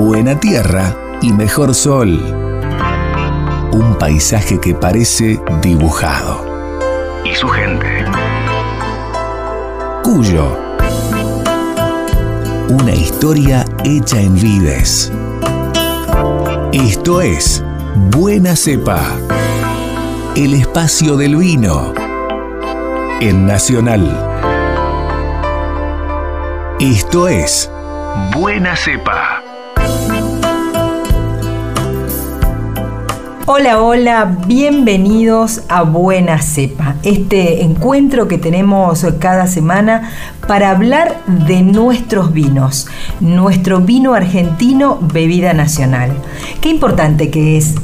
buena tierra y mejor sol. Un paisaje que parece dibujado. Y su gente. Cuyo. Una historia hecha en vides. Esto es Buena Cepa. El espacio del vino. En Nacional. Esto es Buena Cepa. Hola, hola, bienvenidos a Buena Cepa, este encuentro que tenemos cada semana para hablar de nuestros vinos, nuestro vino argentino, bebida nacional. Qué importante que es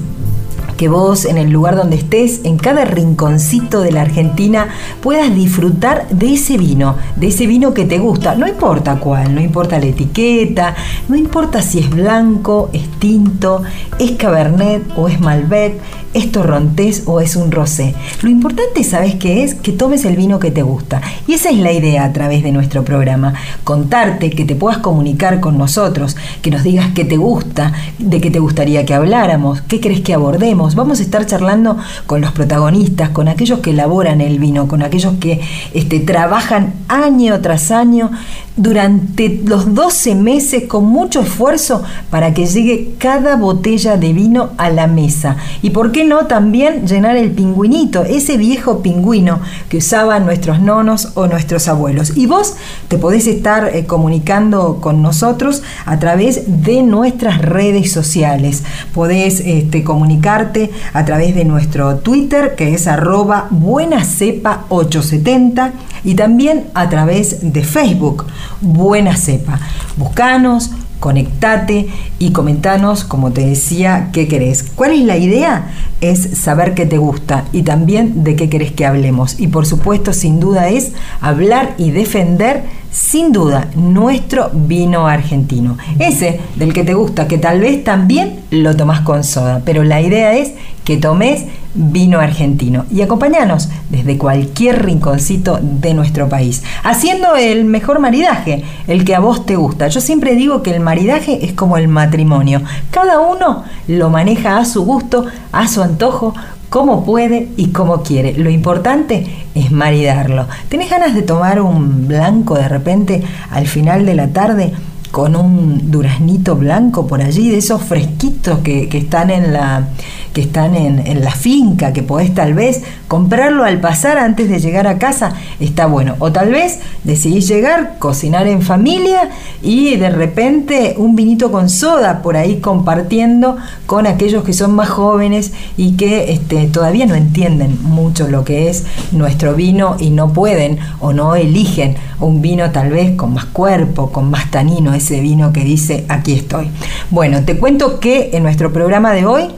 que vos en el lugar donde estés, en cada rinconcito de la Argentina, puedas disfrutar de ese vino, de ese vino que te gusta, no importa cuál, no importa la etiqueta, no importa si es blanco, es tinto, es cabernet o es malbec, es torrontés o es un rosé. Lo importante, ¿sabes qué es? Que tomes el vino que te gusta. Y esa es la idea a través de nuestro programa, contarte, que te puedas comunicar con nosotros, que nos digas qué te gusta, de qué te gustaría que habláramos, qué crees que abordemos Vamos a estar charlando con los protagonistas, con aquellos que elaboran el vino, con aquellos que este, trabajan año tras año durante los 12 meses con mucho esfuerzo para que llegue cada botella de vino a la mesa. Y por qué no también llenar el pingüinito, ese viejo pingüino que usaban nuestros nonos o nuestros abuelos. Y vos te podés estar eh, comunicando con nosotros a través de nuestras redes sociales. Podés este, comunicarte a través de nuestro Twitter que es arroba buenacepa870 y también a través de Facebook buena cepa. Buscanos, conectate y comentanos, como te decía, qué querés. ¿Cuál es la idea? Es saber qué te gusta y también de qué querés que hablemos. Y por supuesto, sin duda, es hablar y defender, sin duda, nuestro vino argentino. Ese del que te gusta, que tal vez también lo tomás con soda. Pero la idea es que tomes vino argentino y acompañanos desde cualquier rinconcito de nuestro país, haciendo el mejor maridaje, el que a vos te gusta. Yo siempre digo que el maridaje es como el matrimonio, cada uno lo maneja a su gusto, a su antojo, como puede y como quiere. Lo importante es maridarlo. ¿Tenés ganas de tomar un blanco de repente al final de la tarde? con un duraznito blanco por allí, de esos fresquitos que, están en la que están en, la finca, que podés tal vez comprarlo al pasar antes de llegar a casa, está bueno. O tal vez decidís llegar, cocinar en familia y de repente un vinito con soda por ahí compartiendo con aquellos que son más jóvenes y que este, todavía no entienden mucho lo que es nuestro vino y no pueden o no eligen un vino tal vez con más cuerpo, con más tanino, ese vino que dice aquí estoy. Bueno, te cuento que en nuestro programa de hoy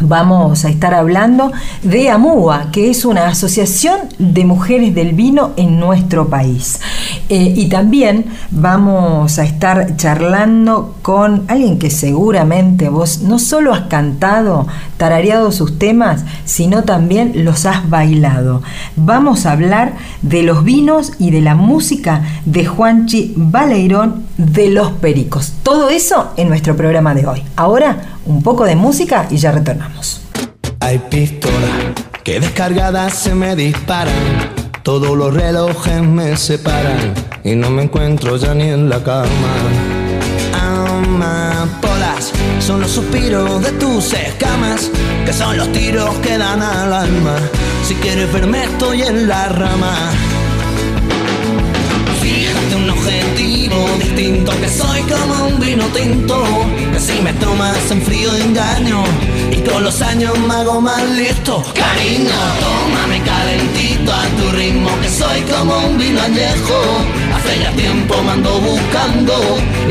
vamos a estar hablando de AMUA, que es una asociación de mujeres del vino en nuestro país. Eh, y también vamos a estar charlando con alguien que seguramente vos no solo has cantado, tarareado sus temas, sino también los has bailado. Vamos a hablar de los vinos y de la música de Juanchi Baleirón de Los Pericos. Todo eso en nuestro programa de hoy. Ahora un poco de música y ya retornamos. Hay pistolas que descargadas se me disparan. Todos los relojes me separan y no me encuentro ya ni en la cama. Amapolas son los suspiros de tus escamas, que son los tiros que dan al alma. Si quieres verme estoy en la rama objetivo distinto Que soy como un vino tinto. Que si me tomas en frío engaño Y con los años me hago más listo. Cariño, tómame calentito a tu ritmo Que soy como un vino añejo. Hace ya tiempo me ando buscando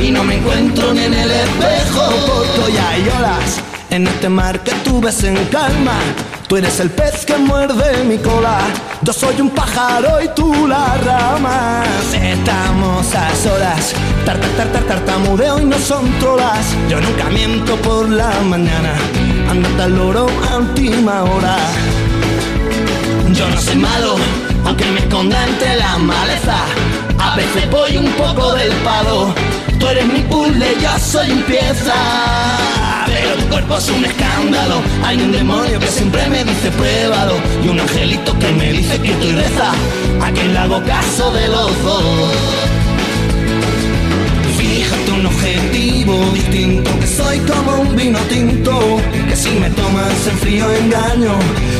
Y no me encuentro ni en el espejo. Ya hay olas en este mar que tú ves en calma Tú eres el pez que muerde mi cola. Yo soy un pájaro y tú la rama. Estamos a solas. Tar, tar, tar, tartamudeo y no son trolas. Yo nunca miento por la mañana. Andate al loro a última hora. Yo no soy malo, aunque me esconda entre la maleza. A veces voy un poco del palo Tú eres mi puzzle, yo soy pieza. Pero tu cuerpo es un escándalo. Hay un demonio que siempre me dice pruébalo. Y un angelito que me dice que estoy reza. A quien le hago caso de los dos. Fíjate un objetivo distinto, que soy como un vino tinto, que si me tomas en frío engaño,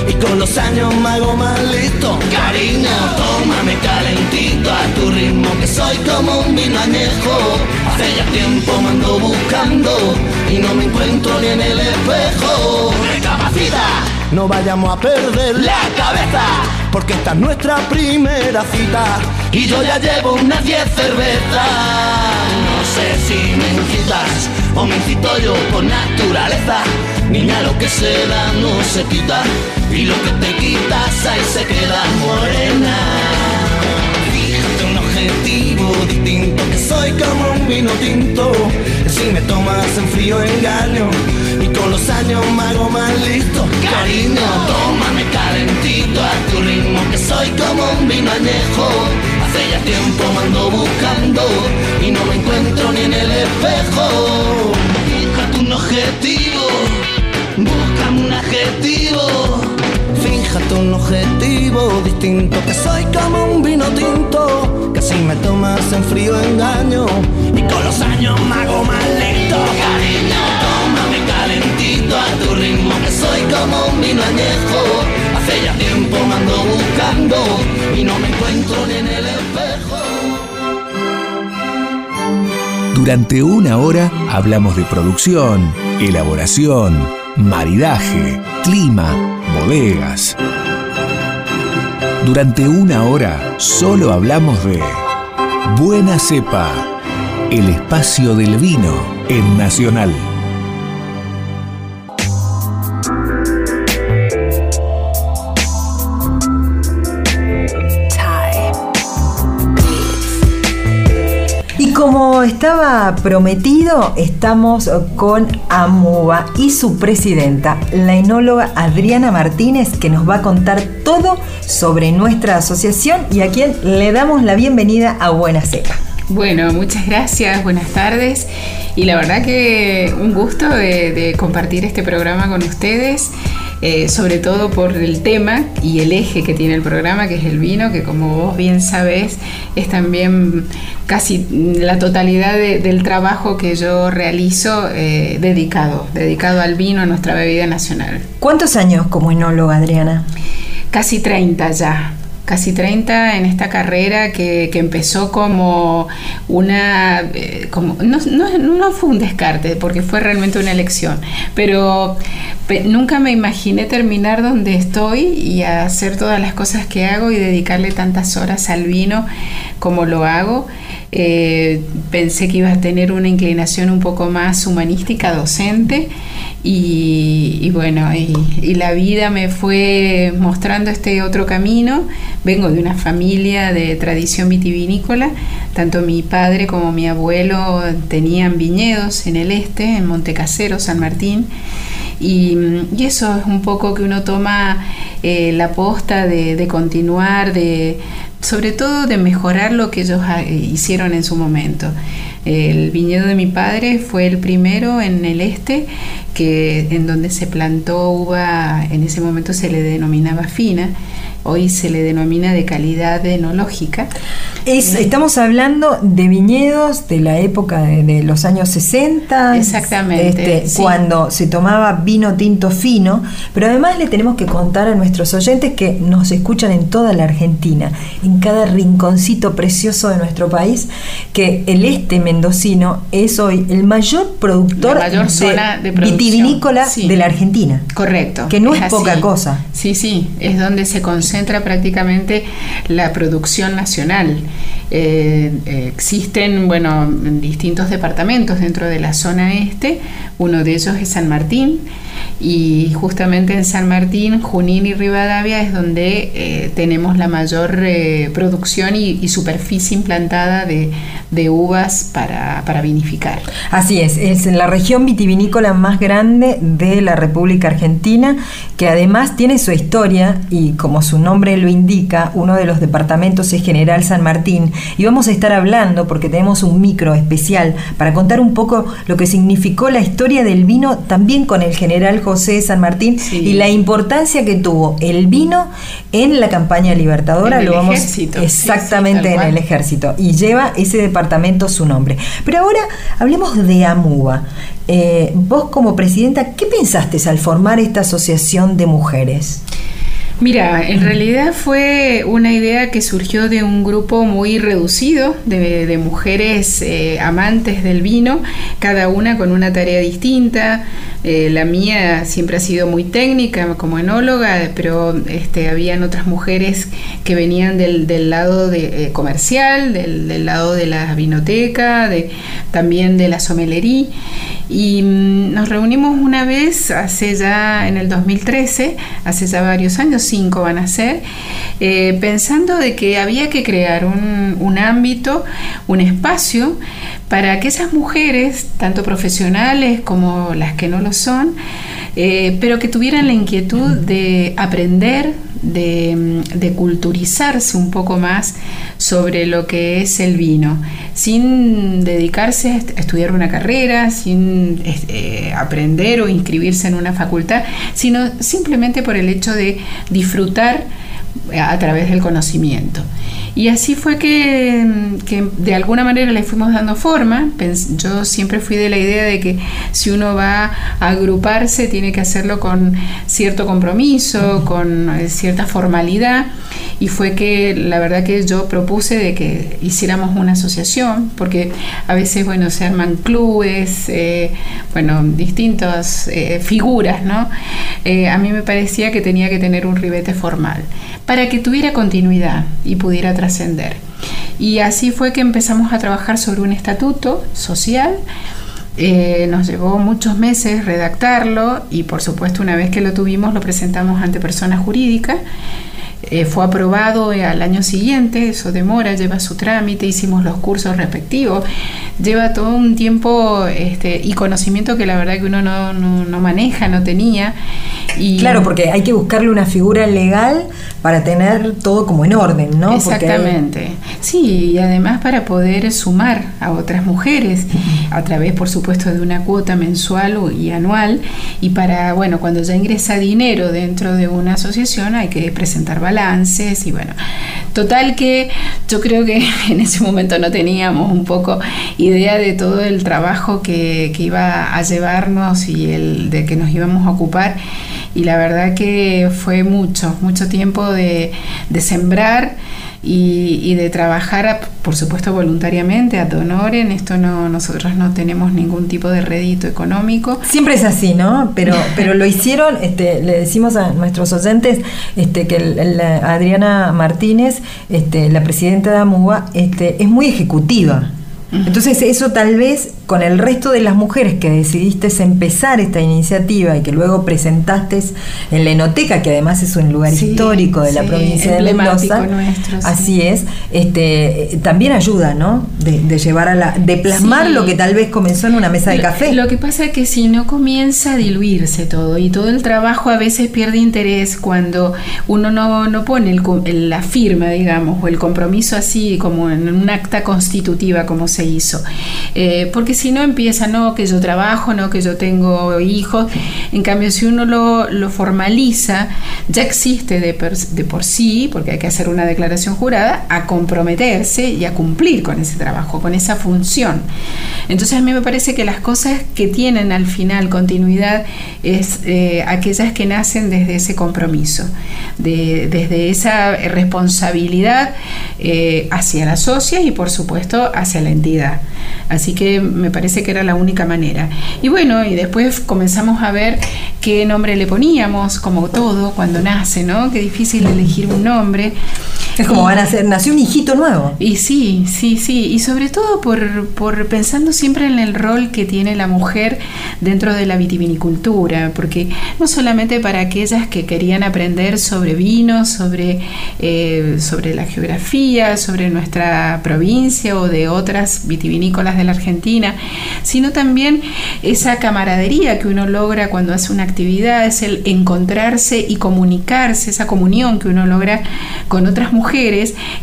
y con los años me hago más listo. Cariño, tómame calentito a tu ritmo, que soy como un vino añejo. Hace ya tiempo me ando buscando, y no me encuentro ni en el espejo. Recapacita, no vayamos a perder la cabeza, porque esta es nuestra primera cita. Y yo ya llevo unas 10 cervezas. No sé si me incitas o me incito yo por naturaleza. Niña, lo que se da no se quita. Y lo que te quitas ahí se queda morena. Que soy como un vino tinto. Si me tomas en frío engaño. Y con los años me hago más listo. Cariño, tómame calentito a tu ritmo, que soy como un vino añejo. Hace ya tiempo me ando buscando y no me encuentro ni en el espejo. Fíjate un objetivo, Fíjate un objetivo distinto, que soy como un vino tinto. Que si me tomas en frío engaño y con los años me hago más lento. Cariño, tómame calentito a tu ritmo, que soy como un vino añejo. Hace ya tiempo me ando buscando y no me encuentro ni en el espejo. Durante una hora hablamos de producción, elaboración, maridaje, clima, bodegas. Durante una hora solo hablamos de Buena Cepa, el espacio del vino en Nacional. Y como estaba prometido, estamos con AMUBA y su presidenta, la enóloga Adriana Martínez, que nos va a contar todo sobre nuestra asociación y a quien le damos la bienvenida a Buena Cepa. Bueno, muchas gracias, buenas tardes. Y la verdad que un gusto de, de compartir este programa con ustedes, eh, sobre todo por el tema y el eje que tiene el programa, que es el vino, que como vos bien sabés, es también casi la totalidad de, del trabajo que yo realizo eh, dedicado, dedicado al vino, a nuestra bebida nacional. ¿Cuántos años como enóloga, Adriana? Casi 30 ya casi 30 en esta carrera que, que empezó como una... Eh, como, no, no, no, fue un descarte, porque fue realmente una elección, pero pe, nunca me imaginé terminar donde estoy y hacer todas las cosas que hago y dedicarle tantas horas al vino como lo hago. Eh, pensé que iba a tener una inclinación un poco más humanística, docente, y, bueno, y, y, la vida me fue mostrando este otro camino. Vengo de una familia de tradición vitivinícola, tanto mi padre como mi abuelo tenían viñedos en el este, en Montecasero, San Martín. Y, y, eso es un poco que uno toma eh, la posta de, de, continuar, de sobre todo de mejorar lo que ellos hicieron en su momento. El viñedo de mi padre fue el primero en el este, que en donde se plantó uva, en ese momento se le denominaba fina, hoy se le denomina de calidad enológica. Es, estamos hablando de viñedos de la época de, de los años 60. Exactamente. Este, sí. Cuando se tomaba vino tinto fino, pero además le tenemos que contar a nuestros oyentes que nos escuchan en toda la Argentina, en cada rinconcito precioso de nuestro país, que el este mendocino es hoy el mayor productor la mayor zona de, de vitivinícola sí. de la Argentina. Correcto. Que no es, es poca cosa. Sí, sí, es donde se concentra prácticamente la producción nacional. Eh, existen, bueno, distintos departamentos dentro de la zona este, uno de ellos es San Martín, y justamente en San Martín, Junín y Rivadavia es donde eh, tenemos la mayor eh, producción y, superficie implantada de, de uvas para, para, vinificar. Así es, es la región vitivinícola más grande de la República Argentina, que además tiene su historia y como su nombre lo indica, uno de los departamentos es General San Martín y vamos a estar hablando porque tenemos un micro especial para contar un poco lo que significó la historia del vino también con el general José San Martín y la importancia que tuvo el vino en la campaña libertadora. En lo vamos ejército. exactamente Sí, sí, tal en el ejército y lleva ese departamento su nombre. Pero ahora hablemos de AMUBA. Eh, vos como presidenta, ¿qué pensaste al formar esta asociación de mujeres? Mira, en realidad fue una idea que surgió de un grupo muy reducido de, mujeres eh, amantes del vino, cada una con una tarea distinta. Eh, la mía siempre ha sido muy técnica como enóloga, pero este, habían otras mujeres que venían del, del lado de, eh, comercial, del, del lado de la vinoteca, de, también de la somelería. Y mm, nos reunimos una vez hace ya en el 2013, hace ya varios años, cinco van a ser, eh, pensando de que había que crear un, un ámbito, un espacio para aquellas mujeres, tanto profesionales como las que no lo son, eh, pero que tuvieran la inquietud de aprender, de, mm, de culturizarse un poco más sobre lo que es el vino, sin dedicarse a est- a estudiar una carrera, sin eh, aprender o inscribirse en una facultad, sino simplemente por el hecho de disfrutar a través del conocimiento. Y así fue que, que de alguna manera le fuimos dando forma. Yo siempre fui de la idea de que si uno va a agruparse tiene que hacerlo con cierto compromiso, con eh, cierta formalidad. Y fue que la verdad que yo propuse de que hiciéramos una asociación, porque a veces, bueno, se arman clubes, eh, bueno, distintas eh, figuras, ¿no? Eh, a mí me parecía que tenía que tener un ribete formal para que tuviera continuidad y pudiera trascender. Y así fue que empezamos a trabajar sobre un estatuto social. Eh, nos llevó muchos meses redactarlo y por supuesto una vez que lo tuvimos lo presentamos ante personas jurídicas. Eh, fue aprobado eh, al año siguiente, eso demora, lleva su trámite, hicimos los cursos respectivos, lleva todo un tiempo este, y conocimiento que la verdad que uno no, no- no maneja, no tenía. Y, Claro, porque hay que buscarle una figura legal para tener todo como en orden, ¿no? Exactamente. Sí, y además para poder sumar a otras mujeres a través, por supuesto, de una cuota mensual y anual. Y para, bueno, cuando ya ingresa dinero dentro de una asociación hay que presentar balances y bueno. Total que yo creo que en ese momento no teníamos un poco idea de todo el trabajo que, que iba a llevarnos y el de que nos íbamos a ocupar. Y la verdad que fue mucho, mucho tiempo de, de sembrar y, y de trabajar, a- por supuesto, voluntariamente, ad honorem. Esto no, nosotros no tenemos ningún tipo de rédito económico. Siempre es así, ¿no? Pero, pero lo hicieron, este, le decimos a nuestros oyentes este, que el- el- Adriana Martínez, este, la presidenta de AMUBA, este, es muy ejecutiva. Entonces eso tal vez con el resto de las mujeres que decidiste empezar esta iniciativa y que luego presentaste en la Enoteca, que además es un lugar Sí, histórico de la provincia de Mendoza, nuestro, sí. así es, este, también ayuda, ¿no? De, de llevar a la, de plasmar lo que tal vez comenzó en una mesa de café. Lo que pasa es que si no comienza a diluirse todo y todo el trabajo a veces pierde interés cuando uno no, no pone el el- la firma, digamos, o el compromiso así como en un acta constitutiva como se hizo. Eh, porque si no empieza, no, que yo trabajo, no, que yo tengo hijos. En cambio, si uno lo, lo formaliza, ya existe de, per- de por sí, porque hay que hacer una declaración jurada, a comprometerse y a cumplir con ese trabajo, con esa función. Entonces a mí me parece que las cosas que tienen al final continuidad es eh, aquellas que nacen desde ese compromiso, de- desde esa responsabilidad eh, hacia la socia y por supuesto hacia la entidad. Así que me parece que era la única manera. Y bueno, y después comenzamos a ver qué nombre le poníamos, como todo cuando nace, ¿no? Qué difícil elegir un nombre. Es como van a ser, nació un hijito nuevo. Y sí, sí, sí, y sobre todo por, por pensando siempre en el rol que tiene la mujer dentro de la vitivinicultura, porque no solamente para aquellas que querían aprender sobre vino, sobre, eh, sobre la geografía, sobre nuestra provincia o de otras vitivinícolas de la Argentina, sino también esa camaradería que uno logra cuando hace una actividad, es el encontrarse y comunicarse, esa comunión que uno logra con otras mujeres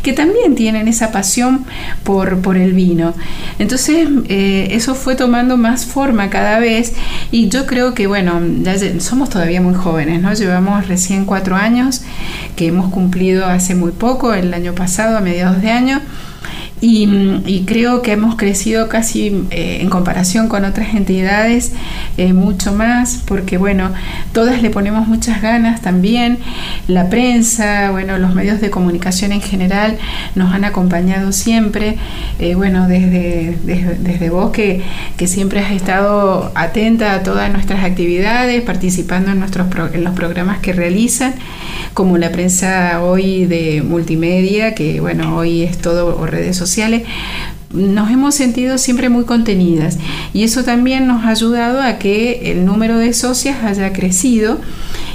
que también tienen esa pasión por, por el vino. Entonces eh, eso fue tomando más forma cada vez y yo creo que, bueno, ya somos todavía muy jóvenes, ¿no? Llevamos recién cuatro años que hemos cumplido hace muy poco, el año pasado, a mediados de año. Y, creo que hemos crecido casi eh, en comparación con otras entidades eh, mucho más porque bueno todas le ponemos muchas ganas también. La prensa bueno los medios de comunicación en general nos han acompañado siempre. Eh, bueno desde, desde, vos que, que, siempre has estado atenta a todas nuestras actividades participando en nuestros en los programas que realizan como la prensa hoy de multimedia que bueno hoy es todo redes sociales nos hemos sentido siempre muy contenidas y eso también nos ha ayudado a que el número de socias haya crecido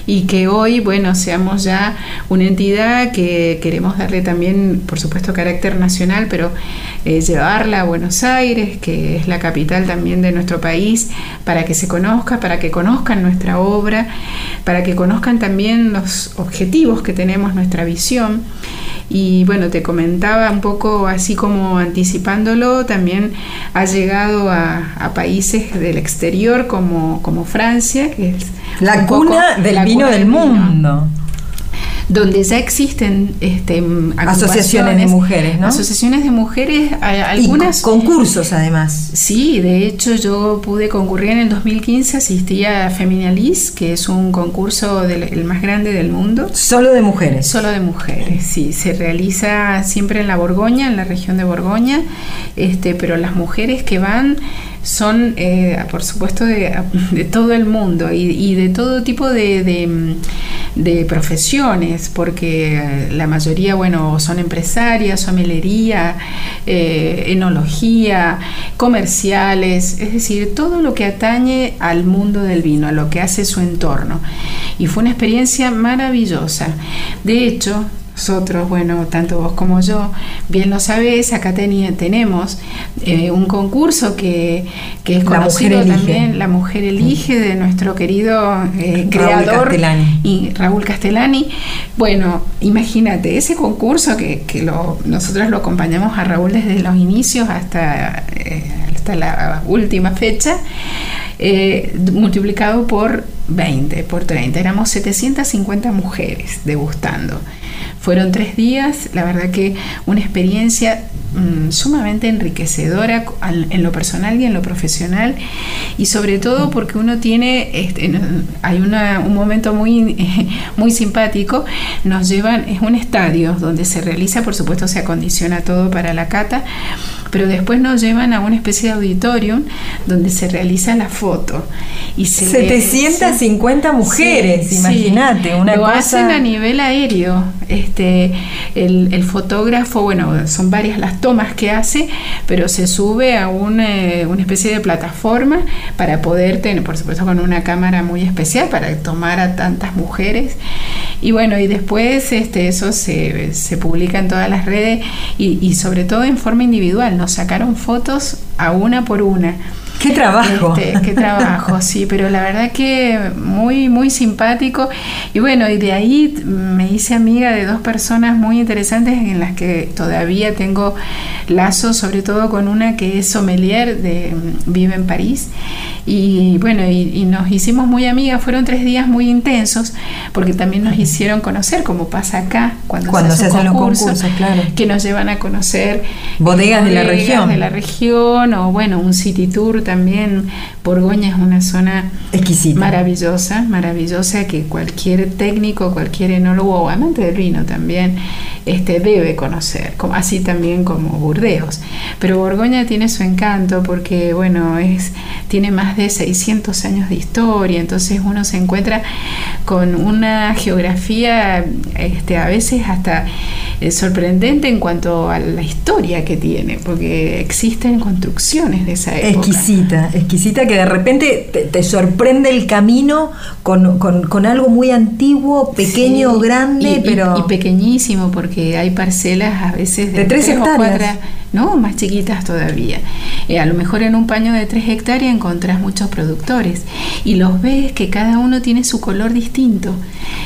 y que hoy, bueno, seamos ya una entidad que queremos darle también, por supuesto, carácter nacional, pero eh, llevarla a Buenos Aires, que es la capital también de nuestro país, para que se conozca, para que conozcan nuestra obra, para que conozcan también los objetivos que tenemos, nuestra visión. Y bueno, te comentaba un poco así como anticipándolo, también ha llegado a, países del exterior como, como Francia, que es la cuna del vino del mundo donde ya existen este, asociaciones de mujeres, ¿no? Asociaciones de mujeres, algunas... concursos además. Sí, de hecho yo pude concurrir en el 2015, asistí a Feminalis, que es un concurso del, el más grande del mundo. Solo de mujeres. Solo de mujeres, sí. Se realiza siempre en la Borgoña, en la región de Borgoña, este, pero las mujeres que van son, eh, por supuesto, de, todo el mundo y, de todo tipo de, de, profesiones, porque la mayoría, bueno, son empresarias, somelería, eh, enología, comerciales, es decir, todo lo que atañe al mundo del vino, a lo que hace su entorno. Y fue una experiencia maravillosa. De hecho, nosotros, bueno, tanto vos como yo, bien lo sabés, acá tenemos eh, un concurso que, es conocido también, La Mujer Elige, de nuestro querido eh, creador y Raúl Castellani. Bueno, imagínate, ese concurso que, nosotros lo acompañamos a Raúl desde los inicios hasta, eh, hasta la última fecha, multiplicado por 20, por 30. Éramos 750 mujeres degustando. Fueron tres días, la verdad que una experiencia mm, sumamente enriquecedora en lo personal y en lo profesional y sobre todo porque uno tiene, este, hay un momento muy, muy simpático, nos llevan, es un estadio donde se realiza, por supuesto se acondiciona todo para la cata, pero después nos llevan a una especie de auditorium donde se realiza la foto. Y 750 mujeres, imagínate, una Lo hacen a nivel aéreo. Este, el, fotógrafo, bueno, son varias las tomas que hace, pero se sube a eh, una especie de plataforma para poder tener, por supuesto, con una cámara muy especial para tomar a tantas mujeres. Y bueno, y después este, eso se, publica en todas las redes y, y sobre todo en forma individual nos sacaron fotos a una por una. Qué trabajo. Este, qué trabajo, sí, pero la verdad que muy, muy simpático. Y bueno, y de ahí me hice amiga de dos personas muy interesantes en las que todavía tengo lazos, sobre todo con una que es sommelier, de, vive en París. Y bueno, y, nos hicimos muy amigas, fueron tres días muy intensos, porque también nos hicieron conocer, como pasa acá, cuando, se, hacen los concursos, claro. que nos llevan a conocer bodegas, de la región. De la región, o bueno, un city tour también. Borgoña es una zona exquisita, maravillosa, maravillosa que cualquier técnico, cualquier enólogo o amante del vino también este, debe conocer, como, así también como Burdeos. Pero Borgoña tiene su encanto porque, bueno, es, tiene más de 600 años de historia, entonces uno se encuentra con una geografía este, a veces hasta es sorprendente en cuanto a la historia que tiene, porque existen construcciones de esa época. Exquisita, exquisita que de repente te, sorprende el camino con, algo muy antiguo, pequeño, grande, pero... Y, pequeñísimo, porque hay parcelas a veces de, tres, hectáreas. No, más chiquitas todavía. Eh, a lo mejor en un paño de tres hectáreas encontrás muchos productores y los ves que cada uno tiene su color distinto.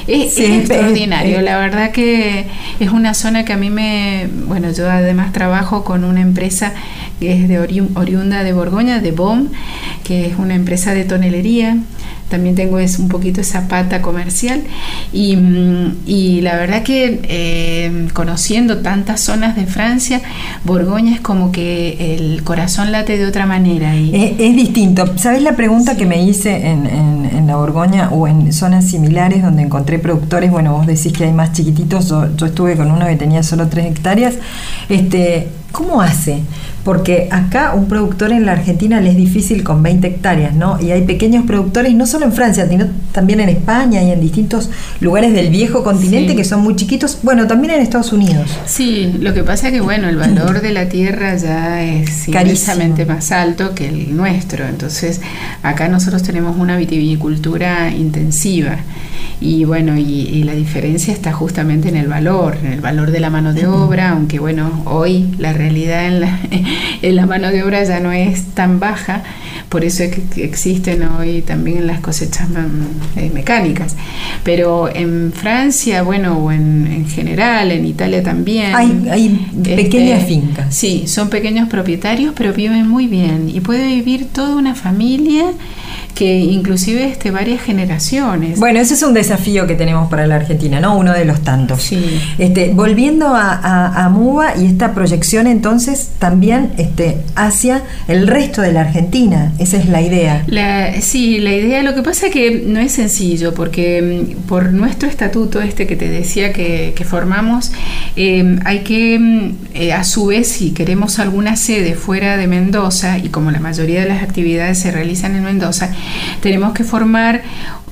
Es, extraordinario, la verdad que es una zona que a mí me, bueno, yo además trabajo con una empresa que es de oriunda de Borgoña, de BOM, que es una empresa de tonelería también tengo es un poquito esa pata comercial y, mm, la verdad que eh, conociendo tantas zonas de Francia, Borgoña es como que el corazón late de otra manera. Y, es, distinto. ¿Sabes la pregunta que me hice en, la Borgoña o en zonas similares donde encontré productores? Bueno, vos decís que hay más chiquititos, yo, yo estuve con uno que tenía solo tres hectáreas. Este, ¿Cómo hace? Porque acá un productor en la Argentina le es difícil con 20 hectáreas, ¿no? Y hay pequeños productores, no solo en Francia, sino también en España y en distintos lugares del viejo continente que son muy chiquitos, bueno, también en Estados Unidos. Sí, lo que pasa es que, bueno, el valor de la tierra ya es inmensamente más alto que el nuestro. Entonces, acá nosotros tenemos una vitivinicultura intensiva. Y bueno, y, la diferencia está justamente en el valor, en el valor de la mano de obra, aunque bueno, hoy la realidad en la, la mano de obra ya no es tan baja, por eso es que existen hoy también las cosechas eh, mecánicas. Pero en Francia, bueno, o en, general, en Italia también. Hay, hay pequeñas este, fincas. Sí, son pequeños propietarios, pero viven muy bien y puede vivir toda una familia que inclusive este, varias generaciones. Bueno, ese es un desafío que tenemos para la Argentina, ¿no? Uno de los tantos. Sí. Este, volviendo a, a, MUBA y esta proyección entonces también este, hacia el resto de la Argentina, esa es la idea. La, sí, la idea, lo que pasa es que no es sencillo, porque mm, por nuestro estatuto este que te decía que, formamos, em, hay que, mm, eh, a su vez, si queremos alguna sede fuera de Mendoza, y como la mayoría de las actividades se realizan en Mendoza, tenemos que formar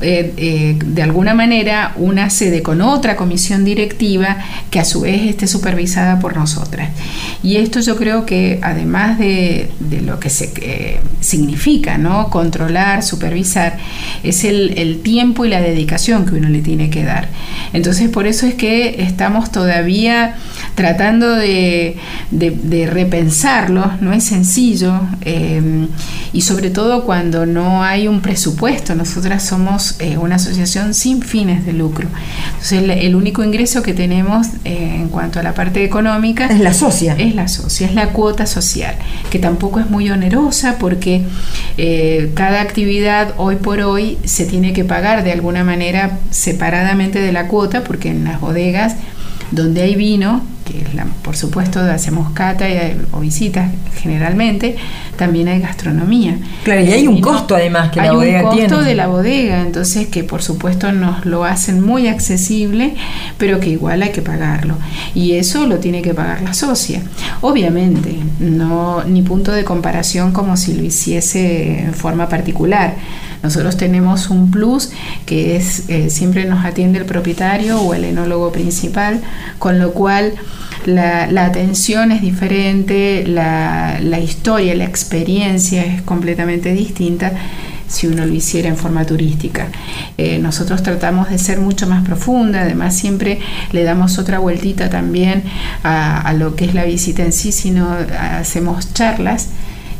eh, eh, de alguna manera una sede con otra comisión directiva que a su vez esté supervisada por nosotras. Y esto yo creo que además de, lo que se, eh, significa ¿no? controlar, supervisar, es el, el, tiempo y la dedicación que uno le tiene que dar. Entonces por eso es que estamos todavía tratando de, de, repensarlo, no es sencillo, y sobre todo cuando no hay un presupuesto, nosotras somos eh, una asociación sin fines de lucro. Entonces, el, único ingreso que tenemos eh, en cuanto a la parte económica es la socia. Es la socia, es la cuota social, que tampoco es muy onerosa porque eh, cada actividad hoy por hoy se tiene que pagar de alguna manera separadamente de la cuota, porque en las bodegas donde hay vino, que la, por supuesto hacemos cata o visitas generalmente, también hay gastronomía. Claro, y hay un costo además que la bodega tiene. Hay un costo de la bodega, entonces que por supuesto nos lo hacen muy accesible, pero que igual hay que pagarlo. Y eso lo tiene que pagar la socia. Obviamente, no ni punto de comparación como si lo hiciese en forma particular nosotros tenemos un plus que es eh, siempre nos atiende el propietario o el enólogo principal, con lo cual la, atención es diferente, la, historia, la experiencia es completamente distinta si uno lo hiciera en forma turística. Eh, nosotros tratamos de ser mucho más profunda, además siempre le damos otra vueltita también a, a lo que es la visita en sí, sino hacemos charlas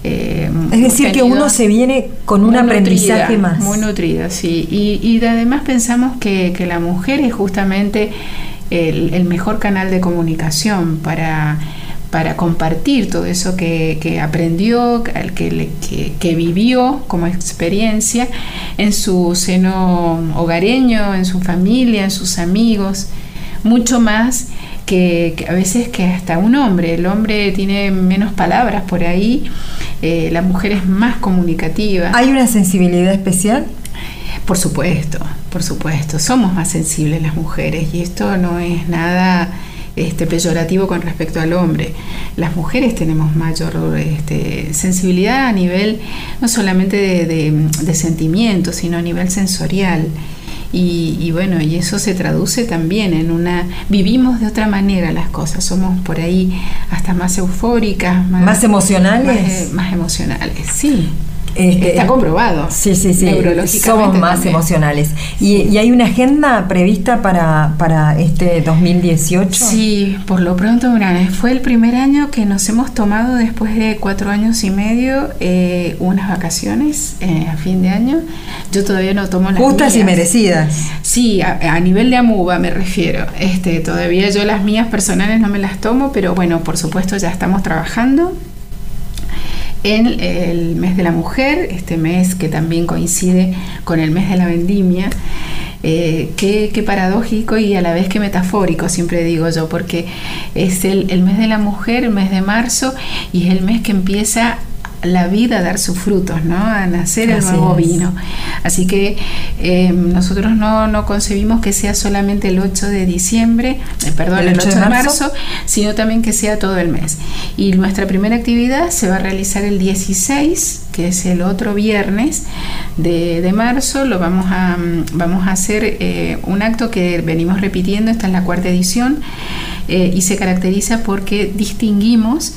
eh, es decir, que uno se viene con un aprendizaje más. Muy nutrida, sí. Y, además pensamos que, la mujer es justamente el, mejor canal de comunicación para, para compartir todo eso que, aprendió, que, que, vivió como experiencia en su seno hogareño, en su familia, en sus amigos, mucho más que, a veces que hasta un hombre, el hombre tiene menos palabras por ahí, eh, la mujer es más comunicativa. ¿Hay una sensibilidad especial? Por supuesto, por supuesto, somos más sensibles las mujeres y esto no es nada este, peyorativo con respecto al hombre. Las mujeres tenemos mayor este, sensibilidad a nivel no solamente de, de, de sentimientos, sino a nivel sensorial Y, bueno, y eso se traduce también en una... Vivimos de otra manera las cosas, somos por ahí hasta más eufóricas, más, emocionales. Más, más emocionales, sí. Este, Está comprobado. Sí, sí, sí. Somos más emocionales. ¿Y, hay una agenda prevista para, para este 2018? Sí, por lo pronto, fue el primer año que nos hemos tomado después de cuatro años y medio eh, unas vacaciones eh, a fin de año. Yo todavía no tomo las Justas y merecidas. Sí, a, nivel de amuba me refiero. Este, todavía yo las mías personales no me las tomo, pero bueno, por supuesto ya estamos trabajando en el mes de la mujer, este mes que también coincide con el mes de la vendimia. Eh, qué, paradójico y a la vez que metafórico, siempre digo yo, porque es el, el mes de la mujer, el mes de marzo, y es el mes que empieza la vida a dar sus frutos, ¿no? a nacer el nuevo vino. Así que em, nosotros no, concebimos que sea solamente el 8 de diciembre, eh, perdón, el 8, de, marzo? sino también que sea todo el mes. Y nuestra primera actividad se va a realizar el 16, que es el otro viernes de, marzo. Lo vamos a, mm, vamos a hacer eh, un acto que venimos repitiendo, esta es la cuarta edición. Eh, y se caracteriza porque distinguimos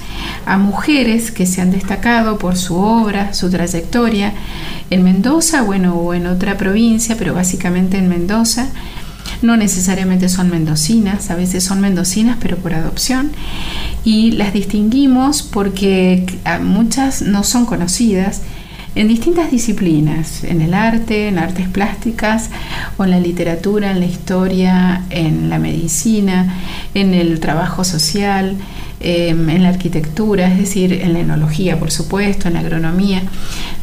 a mujeres que se han destacado por su obra, su trayectoria, en Mendoza, bueno, o en otra provincia, pero básicamente en Mendoza. No necesariamente son mendocinas, a veces son mendocinas, pero por adopción. Y las distinguimos porque muchas no son conocidas en distintas disciplinas, en el arte, en artes plásticas, o en la literatura, en la historia, en la medicina, en el trabajo social, em, en la arquitectura, es decir, en la enología, por supuesto, en la agronomía.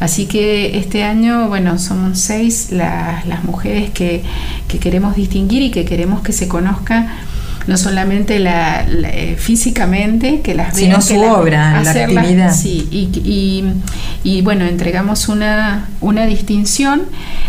Así que este año, bueno, somos seis las, mujeres que, que queremos distinguir y que queremos que se conozca no solamente la, eh, físicamente, que las sino su obra, la actividad. Sí, y, y, bueno, entregamos una, una distinción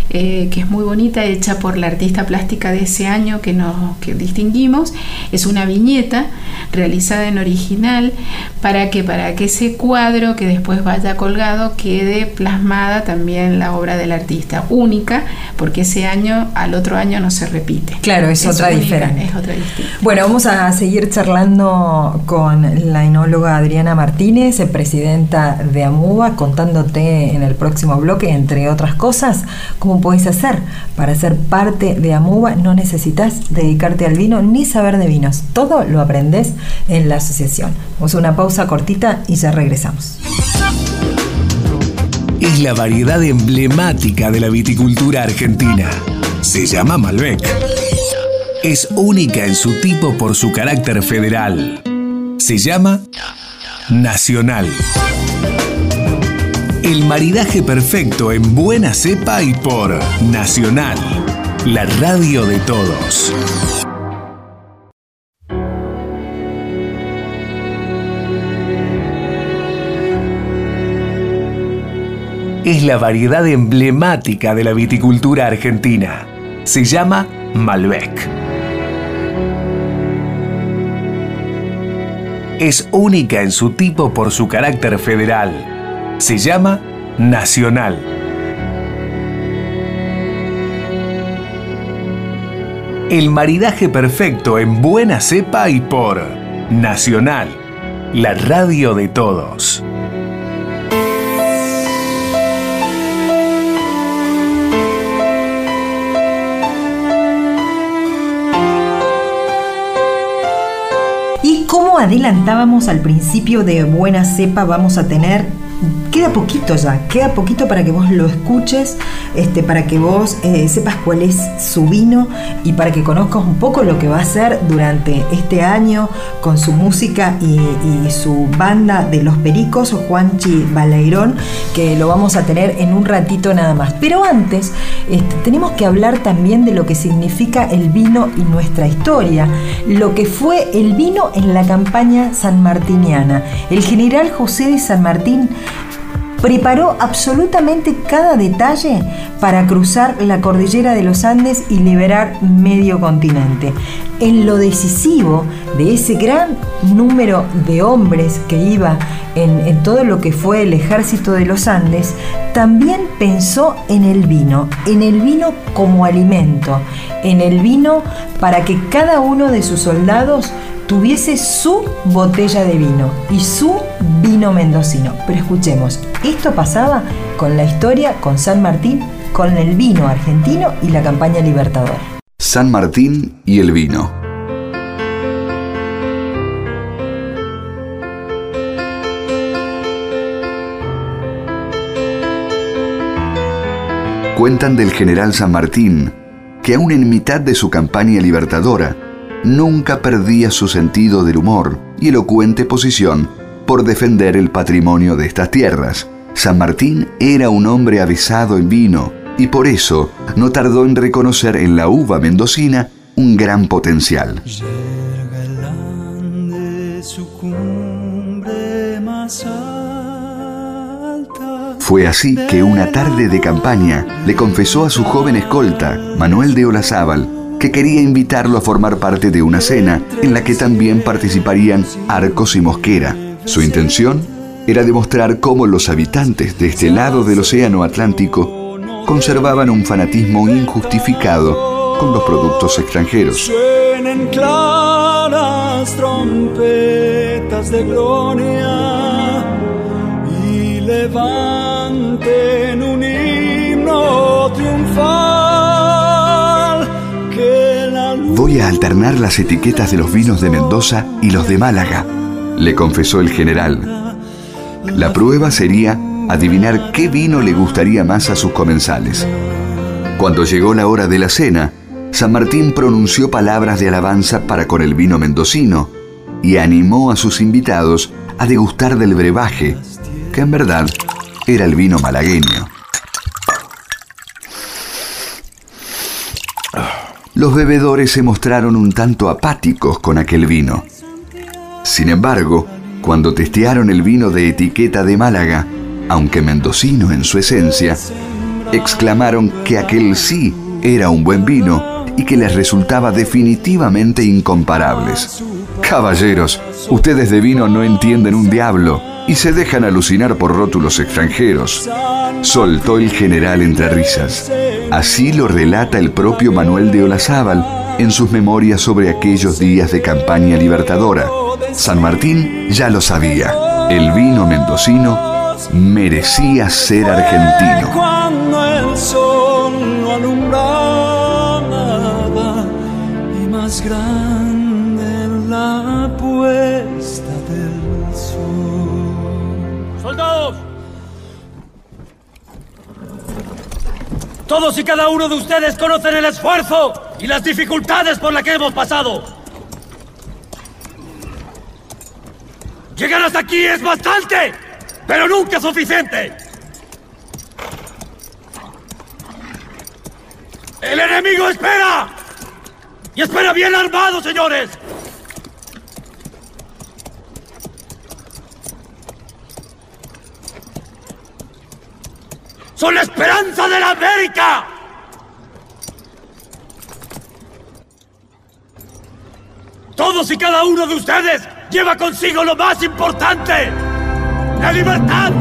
eh, que es muy bonita, hecha por la artista plástica de ese año que nos que distinguimos. Es una viñeta realizada en original para que, para que ese cuadro que después vaya colgado quede plasmada también la obra del artista, única, porque ese año al otro año no se repite. Claro, es, otra diferente. Es otra distinta. Bueno, vamos a seguir charlando con la enóloga Adriana Martínez, presidenta de AMUBA, contándote en el próximo bloque, entre otras cosas, cómo puedes hacer para ser parte de AMUBA. No necesitas dedicarte al vino ni saber de vinos. Todo lo aprendes en la asociación. Vamos a una pausa cortita y ya regresamos. Es la variedad emblemática de la viticultura argentina. Se llama Malbec es única en su tipo por su carácter federal. Se llama Nacional. El maridaje perfecto en buena cepa y por Nacional, la radio de todos. Es la variedad emblemática de la viticultura argentina. Se llama Malbec. Es única en su tipo por su carácter federal. Se llama Nacional. El maridaje perfecto en buena cepa y por Nacional, la radio de todos. Adelantábamos al principio de Buena Cepa, vamos a tener queda poquito ya, queda poquito para que vos lo escuches, este, para que vos eh, sepas cuál es su vino y para que conozcas un poco lo que va a hacer durante este año con su música y, su banda de Los Pericos, Juanchi Baleirón, que lo vamos a tener en un ratito nada más. Pero antes, este, tenemos que hablar también de lo que significa el vino y nuestra historia, lo que fue el vino en la campaña sanmartiniana. El general José de San Martín preparó absolutamente cada detalle para cruzar la cordillera de los Andes y liberar medio continente. En lo decisivo de ese gran número de hombres que iba en, todo lo que fue el ejército de los Andes, también pensó en el vino, en el vino como alimento, en el vino para que cada uno de sus soldados tuviese su botella de vino y su vino mendocino. Pero escuchemos, esto pasaba con la historia, con San Martín, con el vino argentino y la campaña libertadora. San Martín y el vino. Cuentan del general San Martín que aún en mitad de su campaña libertadora, nunca perdía su sentido del humor y elocuente posición por defender el patrimonio de estas tierras. San Martín era un hombre avisado en vino y por eso no tardó en reconocer en la uva mendocina un gran potencial. Fue así que una tarde de campaña le confesó a su joven escolta, Manuel de Olazábal, que quería invitarlo a formar parte de una cena en la que también participarían Arcos y Mosquera. Su intención era demostrar cómo los habitantes de este lado del Océano Atlántico conservaban un fanatismo injustificado con los productos extranjeros. Claras trompetas de gloria y levanten un himno triunfal. Voy a alternar las etiquetas de los vinos de Mendoza y los de Málaga, le confesó el general. La prueba sería adivinar qué vino le gustaría más a sus comensales. Cuando llegó la hora de la cena, San Martín pronunció palabras de alabanza para con el vino mendocino y animó a sus invitados a degustar del brebaje, que en verdad era el vino malagueño. Los bebedores se mostraron un tanto apáticos con aquel vino. Sin embargo, cuando testearon el vino de etiqueta de Málaga, aunque mendocino en su esencia, exclamaron que aquel sí era un buen vino y que les resultaba definitivamente incomparables. Caballeros, ustedes de vino no entienden un diablo y se dejan alucinar por rótulos extranjeros. Soltó el general entre risas. Así lo relata el propio Manuel de Olazábal en sus memorias sobre aquellos días de campaña libertadora. San Martín ya lo sabía. El vino mendocino merecía ser argentino. Cuando el sol y más grande la puesta del sol. ¡Soldados! Todos y cada uno de ustedes conocen el esfuerzo y las dificultades por las que hemos pasado. Llegar hasta aquí es bastante, pero nunca suficiente. El enemigo espera. Y espera bien armado, señores. Son la esperanza de la América. Todos y cada uno de ustedes lleva consigo lo más importante, la libertad.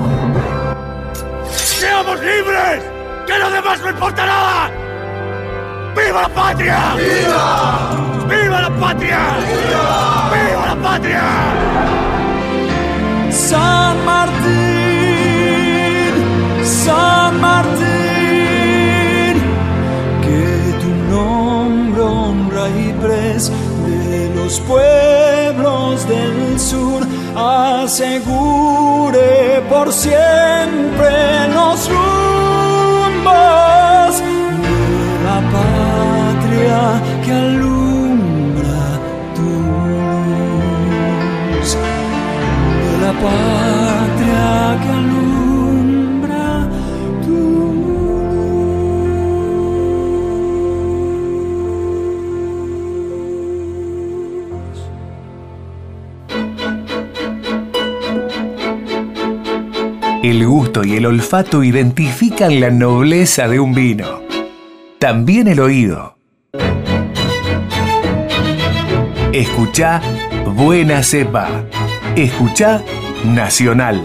¡Seamos libres! ¡Que lo demás no importa nada! ¡Viva la patria! ¡Viva! ¡Viva la patria! ¡Viva! ¡Viva la patria! San Martín. San Martín, que tu nombre honra y pres de los pueblos del sur asegure por siempre los rumbos de la patria que alumbra tu luz, de la patria que alumbra gusto y el olfato identifican la nobleza de un vino. También el oído. Escucha Buena Cepa. Escucha Nacional.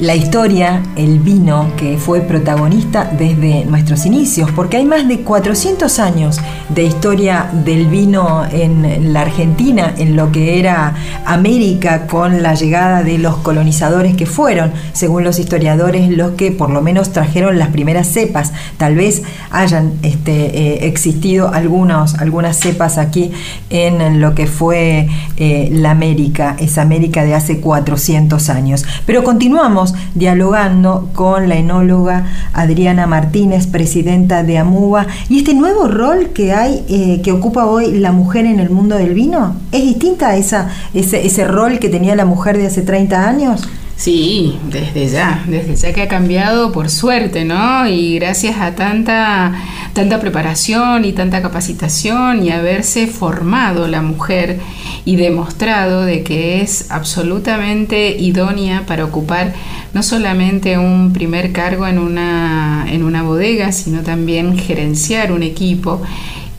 La historia, el vino que fue protagonista desde nuestros inicios, porque hay más de 400 años de historia del vino en la Argentina, en lo que era América con la llegada de los colonizadores que fueron, según los historiadores, los que por lo menos trajeron las primeras cepas. Tal vez hayan este, eh, existido algunos, algunas cepas aquí en lo que fue eh, la América, esa América de hace 400 años. Pero continuamos dialogando con la enóloga Adriana Martínez, presidenta de AMUBA, y este nuevo rol que hay, eh, que ocupa hoy la mujer en el mundo del vino, ¿es distinta a esa, ese, ese rol que tenía la mujer de hace 30 años? Sí, desde ya, desde ya que ha cambiado por suerte, ¿no? Y gracias a tanta, tanta preparación y tanta capacitación y haberse formado la mujer y demostrado de que es absolutamente idónea para ocupar no solamente un primer cargo en una, en una bodega, sino también gerenciar un equipo.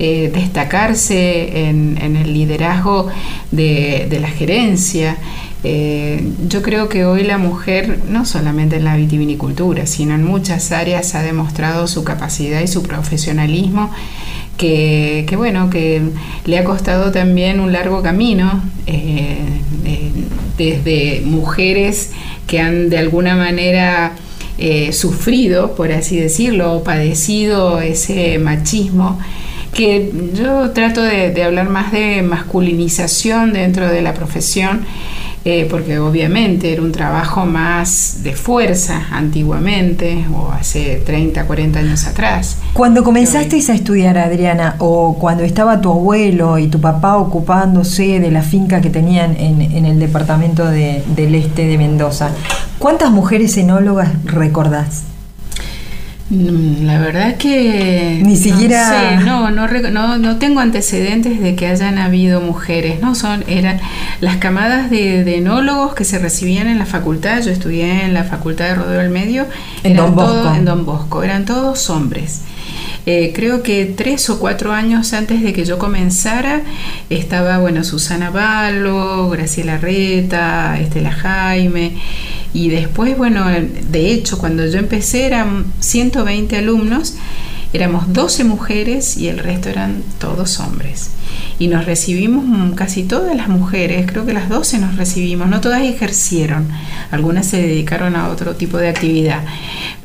Eh, destacarse en, el liderazgo de, de la gerencia, eh, yo creo que hoy la mujer, no solamente en la vitivinicultura, sino en muchas áreas, ha demostrado su capacidad y su profesionalismo, que, bueno, que le ha costado también un largo camino, eh, desde mujeres que han de alguna manera eh, sufrido, por así decirlo, o padecido ese machismo que yo trato de, hablar más de masculinización dentro de la profesión eh, porque obviamente era un trabajo más de fuerza antiguamente o hace 30, 40 años atrás. Cuando comenzasteis a estudiar, Adriana, o cuando estaba tu abuelo y tu papá ocupándose de la finca que tenían en, el departamento del este de Mendoza, ¿cuántas mujeres enólogas recordás? Mm, la verdad que ni siquiera no, no, no, no, tengo antecedentes de que hayan habido mujeres, no son eran las camadas de, de, enólogos que se recibían en la facultad. Yo estudié en la facultad de Rodeo del Medio en Don Bosco, en Don Bosco, eran todos hombres. Eh, creo que tres o cuatro años antes de que yo comenzara estaba bueno Susana Balo, Graciela Reta, Estela Jaime y después bueno de hecho cuando yo empecé eran 120 alumnos éramos 12 mujeres y el resto eran todos hombres y nos recibimos casi todas las mujeres, creo que las 12 nos recibimos, no todas ejercieron, algunas se dedicaron a otro tipo de actividad.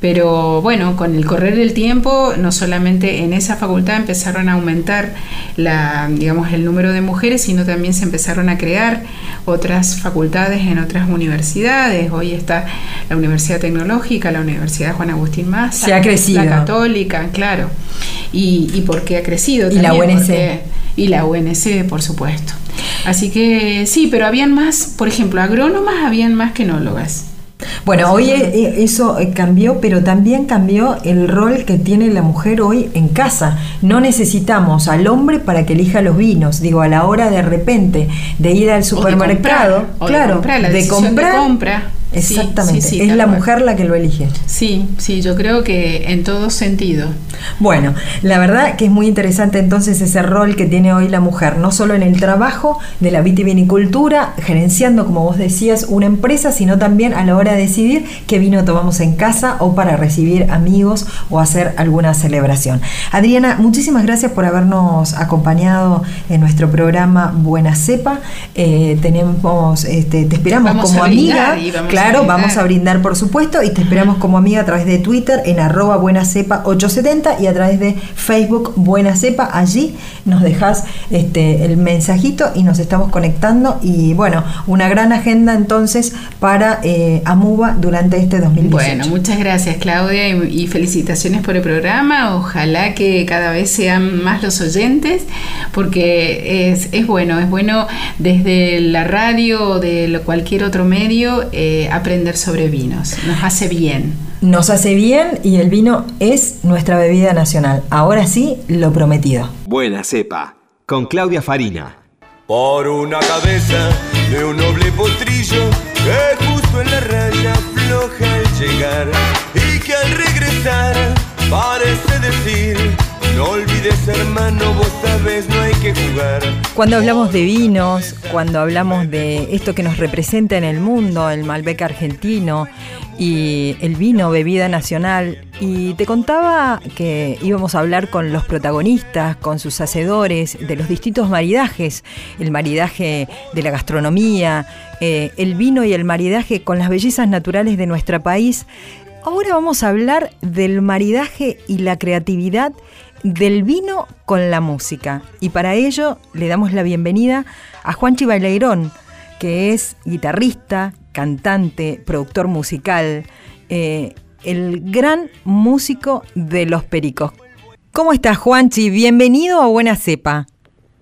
Pero bueno, con el correr del tiempo, no solamente en esa facultad empezaron a aumentar la, digamos, el número de mujeres, sino también se empezaron a crear otras facultades en otras universidades. Hoy está la Universidad Tecnológica, la Universidad Juan Agustín Massa, se ha crecido. la Católica, claro. Y, y porque ha crecido. Y la UNC y la UNC, por supuesto. Así que sí, pero habían más, por ejemplo, agrónomas habían más que enólogas. Bueno, hoy eh, eh, eso eh, cambió, pero también cambió el rol que tiene la mujer hoy en casa. No necesitamos al hombre para que elija los vinos. Digo, a la hora de repente de ir al supermercado, claro, de comprar, Exactamente, es la mujer la que lo elige. Sí, sí, yo creo que en todo sentido. Bueno, la verdad que es muy interesante entonces ese rol que tiene hoy la mujer, no solo en el trabajo de la vitivinicultura, gerenciando, como vos decías, una empresa, sino también a la hora de decidir qué vino tomamos en casa o para recibir amigos o hacer alguna celebración. Adriana, muchísimas gracias por habernos acompañado en nuestro programa Buena Cepa. Eh, tenemos, este, te esperamos como amiga. Claro, Claro, vamos a brindar por supuesto y te esperamos como amiga a través de Twitter en arroba buenacepa870 y a través de Facebook Buena Cepa. Allí nos dejas este, el mensajito y nos estamos conectando y bueno, una gran agenda entonces para eh, Amuba durante este 2018. Bueno, muchas gracias Claudia y, y felicitaciones por el programa. Ojalá que cada vez sean más los oyentes porque es, es bueno, es bueno desde la radio o de cualquier otro medio eh, aprender sobre vinos. Nos hace bien. Nos hace bien y el vino es nuestra bebida nacional. Ahora sí, lo prometido. Buena cepa, con Claudia Farina. Por una cabeza de un noble potrillo que justo en la raya floja al llegar y que al regresar parece decir no olvides hermano, vos sabes, no hay que jugar. Cuando hablamos de vinos, cuando hablamos de esto que nos representa en el mundo, el Malbec argentino y el vino, bebida nacional, y te contaba que íbamos a hablar con los protagonistas, con sus hacedores, de los distintos maridajes, el maridaje de la gastronomía, eh, el vino y el maridaje con las bellezas naturales de nuestro país. Ahora vamos a hablar del maridaje y la creatividad del vino con la música. Y para ello le damos la bienvenida a Juanchi Baileirón, que es guitarrista, cantante, productor musical, eh, el gran músico de Los Pericos. ¿Cómo estás, Juanchi? Bienvenido a Buena Cepa.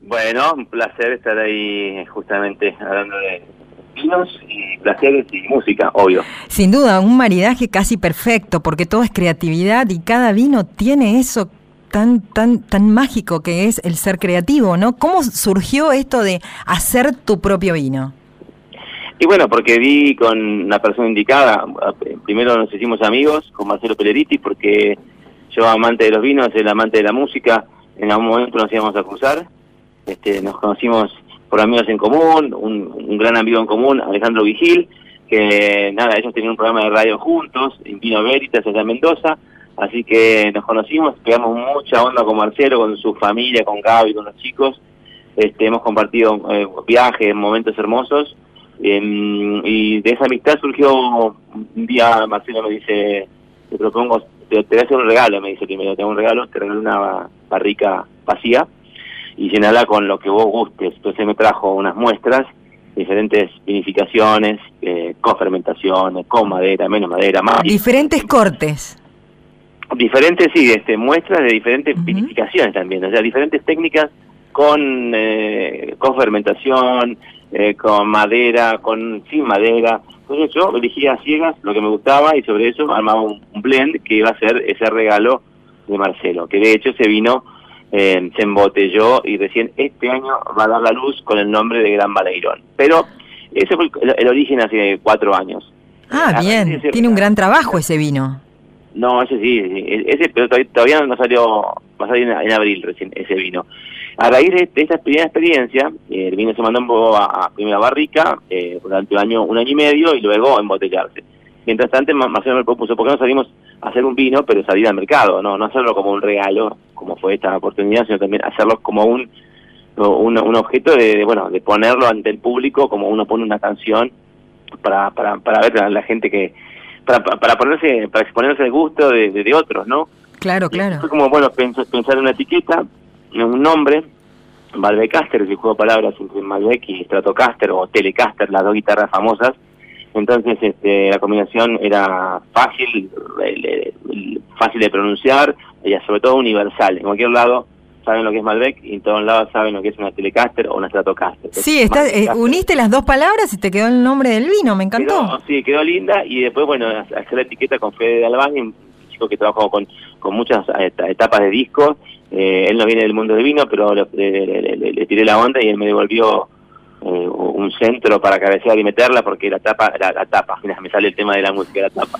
Bueno, un placer estar ahí justamente hablando de vinos y placeres y música, obvio. Sin duda, un maridaje casi perfecto, porque todo es creatividad y cada vino tiene eso tan, tan, tan mágico que es el ser creativo, ¿no? ¿Cómo surgió esto de hacer tu propio vino? Y bueno, porque vi con una persona indicada, primero nos hicimos amigos con Marcelo Peleriti, porque yo amante de los vinos, el amante de la música, en algún momento nos íbamos a cruzar, este, nos conocimos por amigos en común, un, gran amigo en común, Alejandro Vigil, que nada, ellos tenían un programa de radio juntos, en Vino Veritas allá en Mendoza, Así que nos conocimos, pegamos mucha onda con Marcelo, con su familia, con Gaby, con los chicos. Este, hemos compartido eh, viajes, momentos hermosos. Em, y de esa amistad surgió un día, Marcelo me dice, te propongo, te, voy a hacer un regalo, me dice primero, te hago un regalo, te regalo una barrica vacía y llenala con lo que vos gustes. Entonces me trajo unas muestras, diferentes vinificaciones, eh, con fermentaciones, con madera, menos madera, más. Diferentes cortes diferentes, sí, este, muestras de diferentes vinificaciones también, o sea, diferentes técnicas con, eh, con fermentación, eh, con madera, con sin madera. Entonces yo elegía a ciegas lo que me gustaba y sobre eso armaba un, blend que iba a ser ese regalo de Marcelo, que de hecho se vino, eh, se embotelló y recién este año va a dar la luz con el nombre de Gran Baleirón. Pero ese fue el, origen hace cuatro años. Ah, bien, tiene un gran trabajo ese vino. No, ese sí, ese, pero todavía no salió, va a en, abril recién ese vino. A raíz de, esta primera experiencia, eh, el vino se mandó a, a primera barrica eh, durante un año, un año y medio y luego a embotellarse. Mientras tanto, Marcelo me propuso, ¿por qué no salimos a hacer un vino, pero salir al mercado? No no hacerlo como un regalo, como fue esta oportunidad, sino también hacerlo como un, un, un objeto de, bueno, de ponerlo ante el público, como uno pone una canción para, para, para ver a la gente que para, para ponerse, para exponerse al gusto de, de, otros, ¿no? Claro, claro. Fue como, bueno, pensar, en una etiqueta, en un nombre, Malbecaster, el juego de palabras entre Malbec y Stratocaster o Telecaster, las dos guitarras famosas. Entonces, este, la combinación era fácil, fácil de pronunciar y sobre todo universal. En cualquier lado saben lo que es Malbec y en todos lados saben lo que es una Telecaster o una Stratocaster. Sí, está, eh, uniste las dos palabras y te quedó el nombre del vino, me encantó. sí, quedó linda y después, bueno, hacer la etiqueta con Fede de Albán, un chico que trabajó con, con muchas etapas de discos. Eh, él no viene del mundo del vino, pero le, tiré la onda y él me devolvió eh, un centro para cabecear y meterla porque la tapa, la, tapa, mira, me sale el tema de la música, la tapa,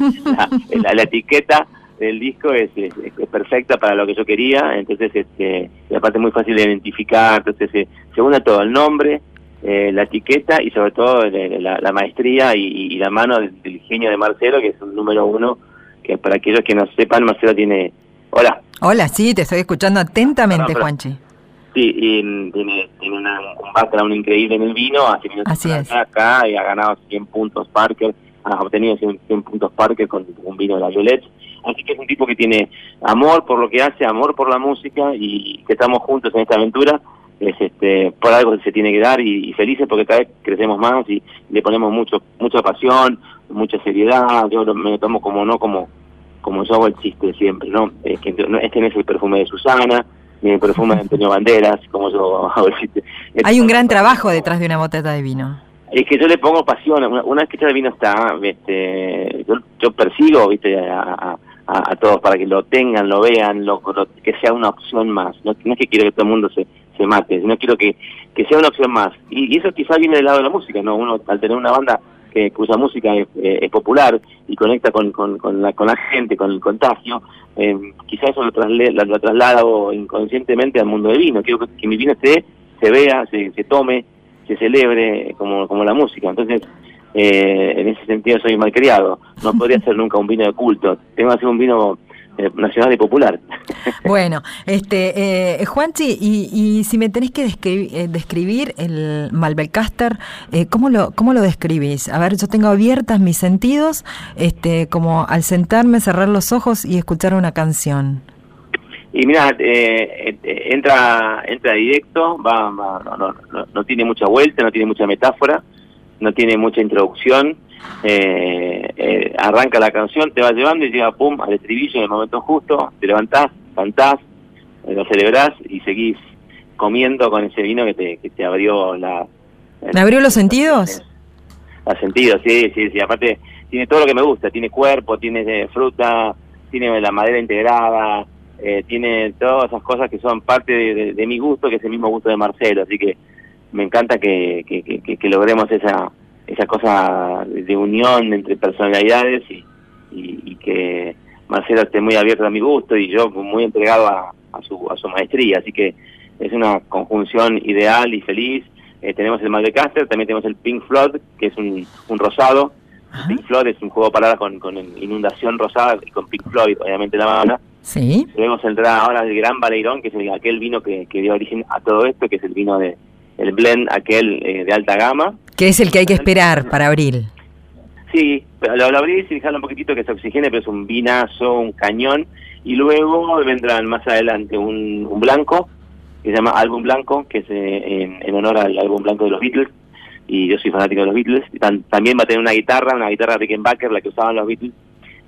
la etiqueta del disco es, es, perfecta para lo que yo quería, entonces este, y aparte muy fácil de identificar, entonces se, se une todo, el nombre, eh, la etiqueta y sobre todo la, maestría y, la mano del, genio de Marcelo, que es un número uno, que para aquellos que no sepan, Marcelo tiene... Hola. Hola, sí, te estoy escuchando atentamente, Juanchi. Sí, y tiene, tiene una, un background increíble en el vino, hace Así acá y ha ganado 100 puntos Parker ha obtenido 100, 100 puntos Parker con un vino de la Violet. Así que es un tipo que tiene amor por lo que hace, amor por la música y que estamos juntos en esta aventura. Es este, por algo se tiene que dar y, y felices porque cada vez crecemos más y le ponemos mucho mucha pasión, mucha seriedad. Yo lo- me lo tomo como no como como yo hago el chiste siempre, ¿no? Es que no, este no es el perfume de Susana, ni el perfume de Antonio Banderas, como yo hago el chiste. Hay un gran trabajo detrás de una botella de vino. Es que yo le pongo pasión. Una, una vez que ya el vino está, este, yo, yo persigo, viste, a, a- todos para que lo tengan, lo vean, lo, que sea una opción más. No, no es que quiero que todo el mundo se, se mate, sino quiero que, que sea una opción más. Y, eso quizá viene del lado de la música, ¿no? Uno al tener una banda que usa música es, eh, es popular y conecta con, con, con, la, con la gente, con el contagio, eh, quizá eso lo, trasle- lo, lo traslado inconscientemente al mundo del vino. Quiero que, que mi vino se, se vea, se, se tome, se celebre como, como la música. Entonces, eh, en ese sentido soy malcriado. No podría ser nunca un vino de culto. Tengo que hacer un vino eh, nacional y popular. Bueno, este, eh, Juanchi, y, y si me tenés que descri- eh, describir el Malbecaster, eh, ¿cómo, lo, ¿cómo lo describís? A ver, yo tengo abiertas mis sentidos, este, como al sentarme, cerrar los ojos y escuchar una canción. Y mira, eh, eh, entra entra directo, va, va- no, no, no, no tiene mucha vuelta, no tiene mucha metáfora, no tiene mucha introducción. eh, eh, arranca la canción, te va llevando y llega pum al estribillo en el momento justo, te levantás, cantás, eh, lo celebrás y seguís comiendo con ese vino que te, que te abrió la... ¿Me abrió los sentidos? a sentido, sí, sí, sí. Aparte, tiene todo lo que me gusta. Tiene cuerpo, tiene fruta, tiene la madera integrada, eh, tiene todas esas cosas que son parte de, de- de mi gusto, que es el mismo gusto de Marcelo. Así que me encanta que, que, que- que- que logremos esa esa cosa de unión entre personalidades y, y, y que Marcelo esté muy abierto a mi gusto y yo muy entregado a, a su, a su maestría. Así que es una conjunción ideal y feliz. Eh, tenemos el Malbecaster, también tenemos el Pink Floyd, que es un, un rosado. Pink Floyd es un juego de palabras con, con inundación rosada y con Pink Floyd, obviamente la banda. Sí. Luego saldrá ahora el Gran Baleirón, que es el- aquel vino que, que dio origen a todo esto, que es el vino de el blend aquel eh, de alta gama. Que es el que hay que esperar para abril. Sí, pero lo, lo abrís y dejarlo un poquitito que se oxigene, pero es un vinazo, un cañón. Y luego vendrán más adelante un, un blanco, que se llama Álbum Blanco, que es eh, en, en honor al álbum blanco de los Beatles. Y yo soy fanático de los Beatles. Tan- también va a tener una guitarra, una guitarra Rickenbacker, la que usaban los Beatles.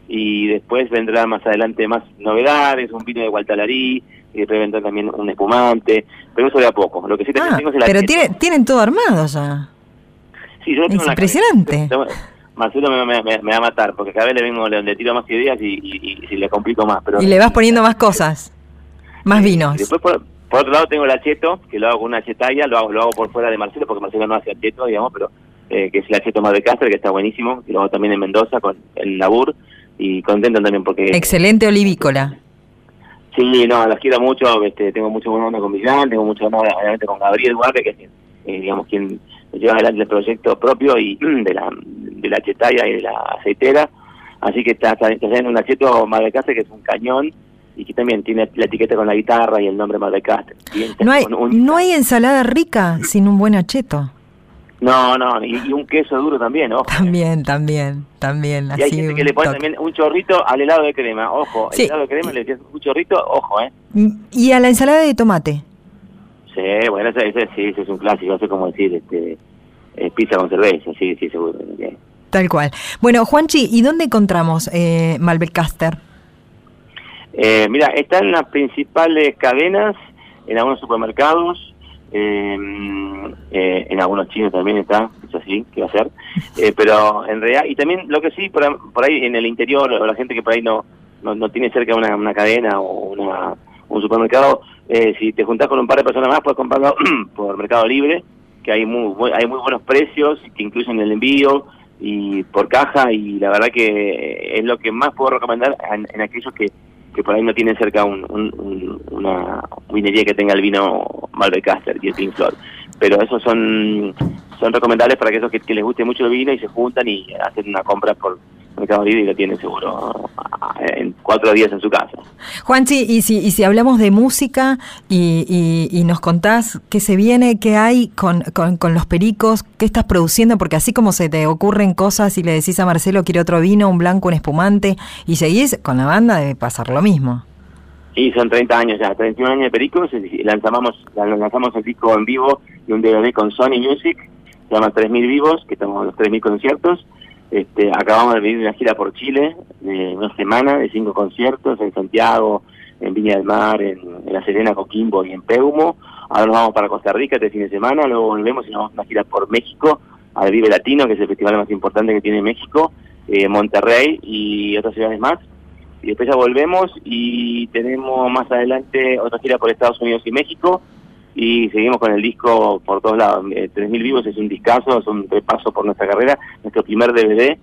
Y después vendrá más adelante más novedades, un vino de Gualtalarí, y después vendrá también un espumante. Pero eso de a poco. Lo que sí también Ah, tengo es el pero tiene, tienen todo armado ya. Sí, yo tengo Es impresionante. Marcelo me, me- me- va a matar, porque cada vez le vengo, le, le tiro más ideas y, y, y- y le complico más. Pero Y le vas poniendo más cosas. Más vinos. Y después, por, por otro lado, tengo el acheto, que lo hago con una achetalla, lo hago, lo hago por fuera de Marcelo, porque Marcelo no hace acheto, digamos, pero eh, que es el acheto más de Cáceres, que está buenísimo, y lo hago también en Mendoza con el Labur, y contento también porque... Excelente olivícola. Sí, no, los quiero mucho, este, tengo mucha buena onda con Millán, tengo mucha onda obviamente con Gabriel Guardia, que es, eh, digamos, quien lleva adelante el proyecto propio y de la, de la chetalla y de la aceitera, así que está, está, está haciendo un acheto Mar del Castre, que es un cañón, y que también tiene la etiqueta con la guitarra y el nombre Mar del Castre. Bien, No hay, un- no hay ensalada rica sin un buen acheto. No, no, y, y un queso duro también, ojo. También, también, también. Y hay gente que le pone toque. también un chorrito al helado de crema, ojo, Sí. el helado de crema le echas un chorrito, ojo, eh. Y a la ensalada de tomate. Sí, bueno, ese, ese sí, ese es un clásico, no sé cómo decir, este, pizza con cerveza, sí, sí, seguro. Tal cual. Bueno, Juanchi, ¿y dónde encontramos eh, Malbec Caster? Eh, mira, está en las principales cadenas, en algunos supermercados, eh, eh, en algunos chinos también está, es así, que va a ser, Eh, pero en realidad, y también lo que sí, por, por ahí en el interior, o la gente que por ahí no, no, no tiene cerca una, una cadena o una, un supermercado, eh, si te juntás con un par de personas más, puedes comprarlo por Mercado Libre, que hay muy, muy- hay muy buenos precios, que incluyen el envío y por caja, y la verdad que es lo que más puedo recomendar en, en aquellos que, que por ahí no tienen cerca un, un- un- una vinería que tenga el vino Malbec Caster y el Pink. Pero esos son son recomendables para aquellos que, que les guste mucho el vino y se juntan y hacen una compra por Mercado Libre y lo tiene seguro en cuatro días en su casa. Juanchi, y si, y si hablamos de música y, y- y nos contás qué se viene, qué hay con, con- con los pericos, qué estás produciendo, porque así como se te ocurren cosas y le decís a Marcelo quiere otro vino, un blanco, un espumante, y seguís con la banda, debe pasar lo mismo. Y son 30 años ya, 31 años de Pericos, lanzamos, lanzamos el disco en vivo y un DVD con Sony Music, se llama 3000 Vivos, que estamos en los 3000 conciertos. Este, acabamos de de una gira por Chile, de una semana, de cinco conciertos en Santiago, en Viña del Mar, en, en La Serena, Coquimbo y en Peumo. Ahora nos vamos para Costa Rica este fin de semana, luego volvemos y nos vamos a una gira por México, al Vive Latino, que es el festival más importante que tiene México, eh, Monterrey y otras ciudades más y después ya volvemos y tenemos más adelante otra gira por Estados Unidos y México y seguimos con el disco por todos lados. Eh, 3000 Vivos es un discazo, es un repaso por nuestra carrera, nuestro primer DVD,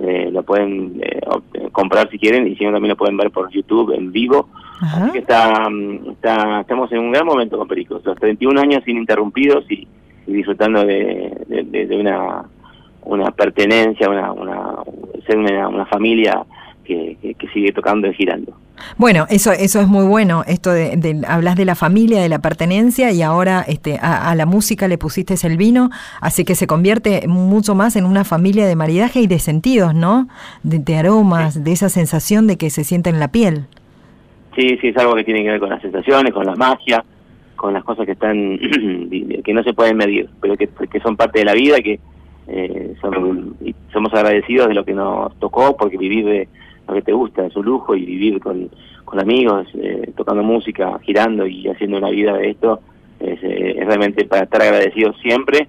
eh, lo pueden eh, eh, comprar si quieren y si no también lo pueden ver por YouTube en vivo. Ajá. Así que está, mm, está, estamos en un gran momento con Pericos, los 31 años ininterrumpidos y, y disfrutando de, de- de- de una, una pertenencia, una, una, ser una, una familia que, que, que sigue tocando y girando. Bueno, eso, eso es muy bueno, esto de, de- hablas de la familia, de la pertenencia y ahora este, a, a la música le pusiste el vino, así que se convierte mucho más en una familia de maridaje y de sentidos, ¿no? De, de aromas, de esa sensación de que se siente en la piel. Sí, sí, es algo que tiene que ver con las sensaciones, con la magia, con las cosas que están que no se pueden medir, pero que, que son parte de la vida, que eh, son, somos agradecidos de lo que nos tocó, porque vivir de lo que te gusta es un lujo y vivir con, con amigos, eh, tocando música, girando y haciendo una vida de esto, es, eh, es realmente para estar agradecidos siempre.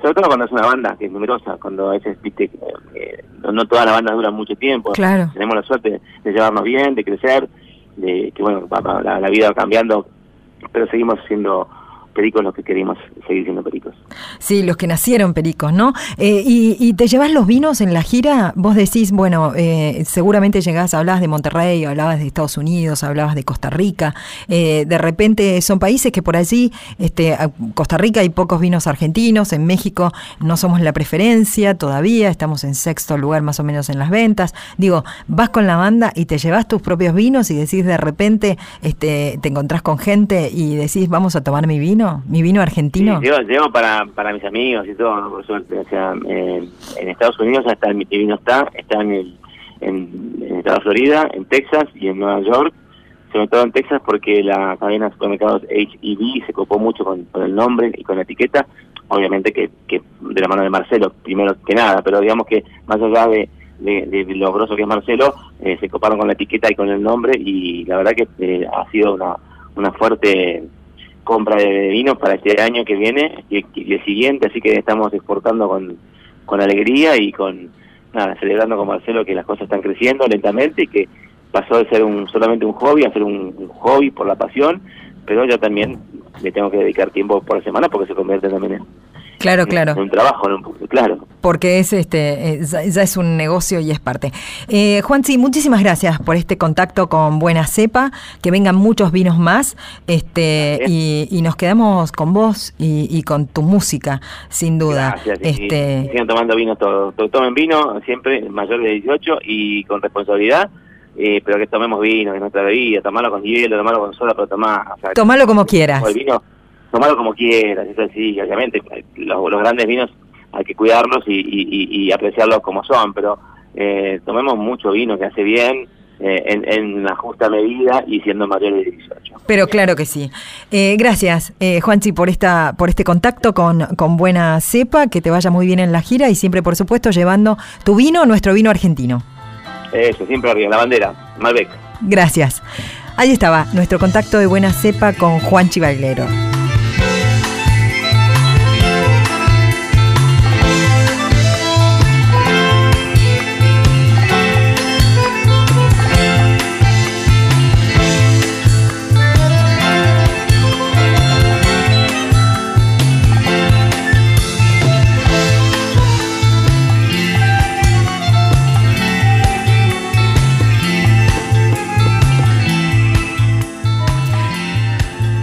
Sobre todo cuando es una banda que es numerosa, cuando a veces, viste, eh, no, no todas las bandas duran mucho tiempo. Claro. Tenemos la suerte de llevarnos bien, de crecer, de que bueno, la, la vida va cambiando, pero seguimos siendo pericos los que queremos seguir siendo pericos. Sí, los que nacieron pericos, ¿no? Eh, y, y te llevas los vinos en la gira, vos decís, bueno, eh, seguramente llegás, hablabas de Monterrey, hablabas de Estados Unidos, hablabas de Costa Rica, eh, de repente son países que por allí, este, Costa Rica hay pocos vinos argentinos, en México no somos la preferencia todavía, estamos en sexto lugar más o menos en las ventas, digo, vas con la banda y te llevas tus propios vinos y decís de repente, este, te encontrás con gente y decís, vamos a tomar mi vino, mi vino argentino. Sí, llevo, para, para mis amigos y todo, por suerte. O sea, eh, en Estados Unidos hasta el mi vino está, está en el en, en estado de Florida, en Texas y en Nueva York. Sobre todo en Texas porque la cadena de supermercados H-E-B se copó mucho con, con el nombre y con la etiqueta. Obviamente que, que de la mano de Marcelo, primero que nada, pero digamos que más allá de, de, de lo grosso que es Marcelo, eh, se coparon con la etiqueta y con el nombre y la verdad que eh, ha sido una, una fuerte compra de vino para este año que viene y, el siguiente, así que estamos exportando con, con alegría y con nada, celebrando con Marcelo que las cosas están creciendo lentamente y que pasó de ser un solamente un hobby a ser un, hobby por la pasión, pero yo también le tengo que dedicar tiempo por semana porque se convierte también en, Claro, claro. un trabajo, un- claro. porque es este eh, ya, es un negocio y es parte. Eh, Juanchi, muchísimas gracias por este contacto con Buena Cepa, que vengan muchos vinos más, este y, y nos quedamos con vos y, y con tu música, sin duda. Gracias, este sigan tomando vino todos. To- Tomen vino siempre mayor de 18 y con responsabilidad, eh, pero que tomemos vino, que es nuestra bebida, tomarlo con hielo, tomarlo con soda, pero tomar. O sea, Tomalo como quieras. El vino, tomarlo como quieras, eso sí, obviamente. Los, los grandes vinos hay que cuidarlos y, y- apreciarlos como son, pero eh, tomemos mucho vino que hace bien, eh, en, en la justa medida y siendo mayores de 18. Pero claro que sí. Eh, gracias, eh, Juanchi, por esta, por este contacto con, con Buena Cepa, que te vaya muy bien en la gira y siempre, por supuesto, llevando tu vino, nuestro vino argentino. Eso, siempre arriba, la bandera, Malbec. Gracias. Ahí estaba nuestro contacto de Buena Cepa con Juanchi Bailero.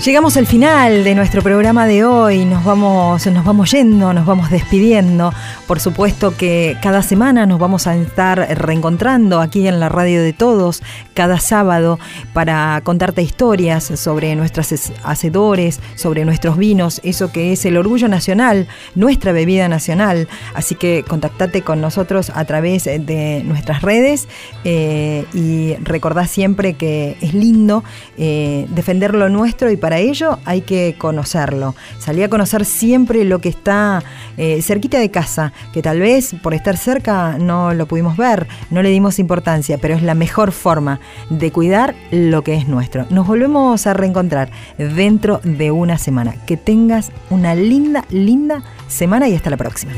Llegamos al final de nuestro programa de hoy, nos vamos, nos vamos yendo, nos vamos despidiendo. Por supuesto que cada semana nos vamos a estar reencontrando aquí en la radio de todos, cada sábado, para contarte historias sobre nuestros hacedores, sobre nuestros vinos, eso que es el orgullo nacional, nuestra bebida nacional. Así que contactate con nosotros a través de nuestras redes eh, y recordá siempre que es lindo eh, defender lo nuestro y para ello hay que conocerlo. Salí a conocer siempre lo que está eh, cerquita de casa, que tal vez por estar cerca no lo pudimos ver, no le dimos importancia, pero es la mejor forma de cuidar lo que es nuestro. Nos volvemos a reencontrar dentro de una semana. Que tengas una linda, linda semana y hasta la próxima.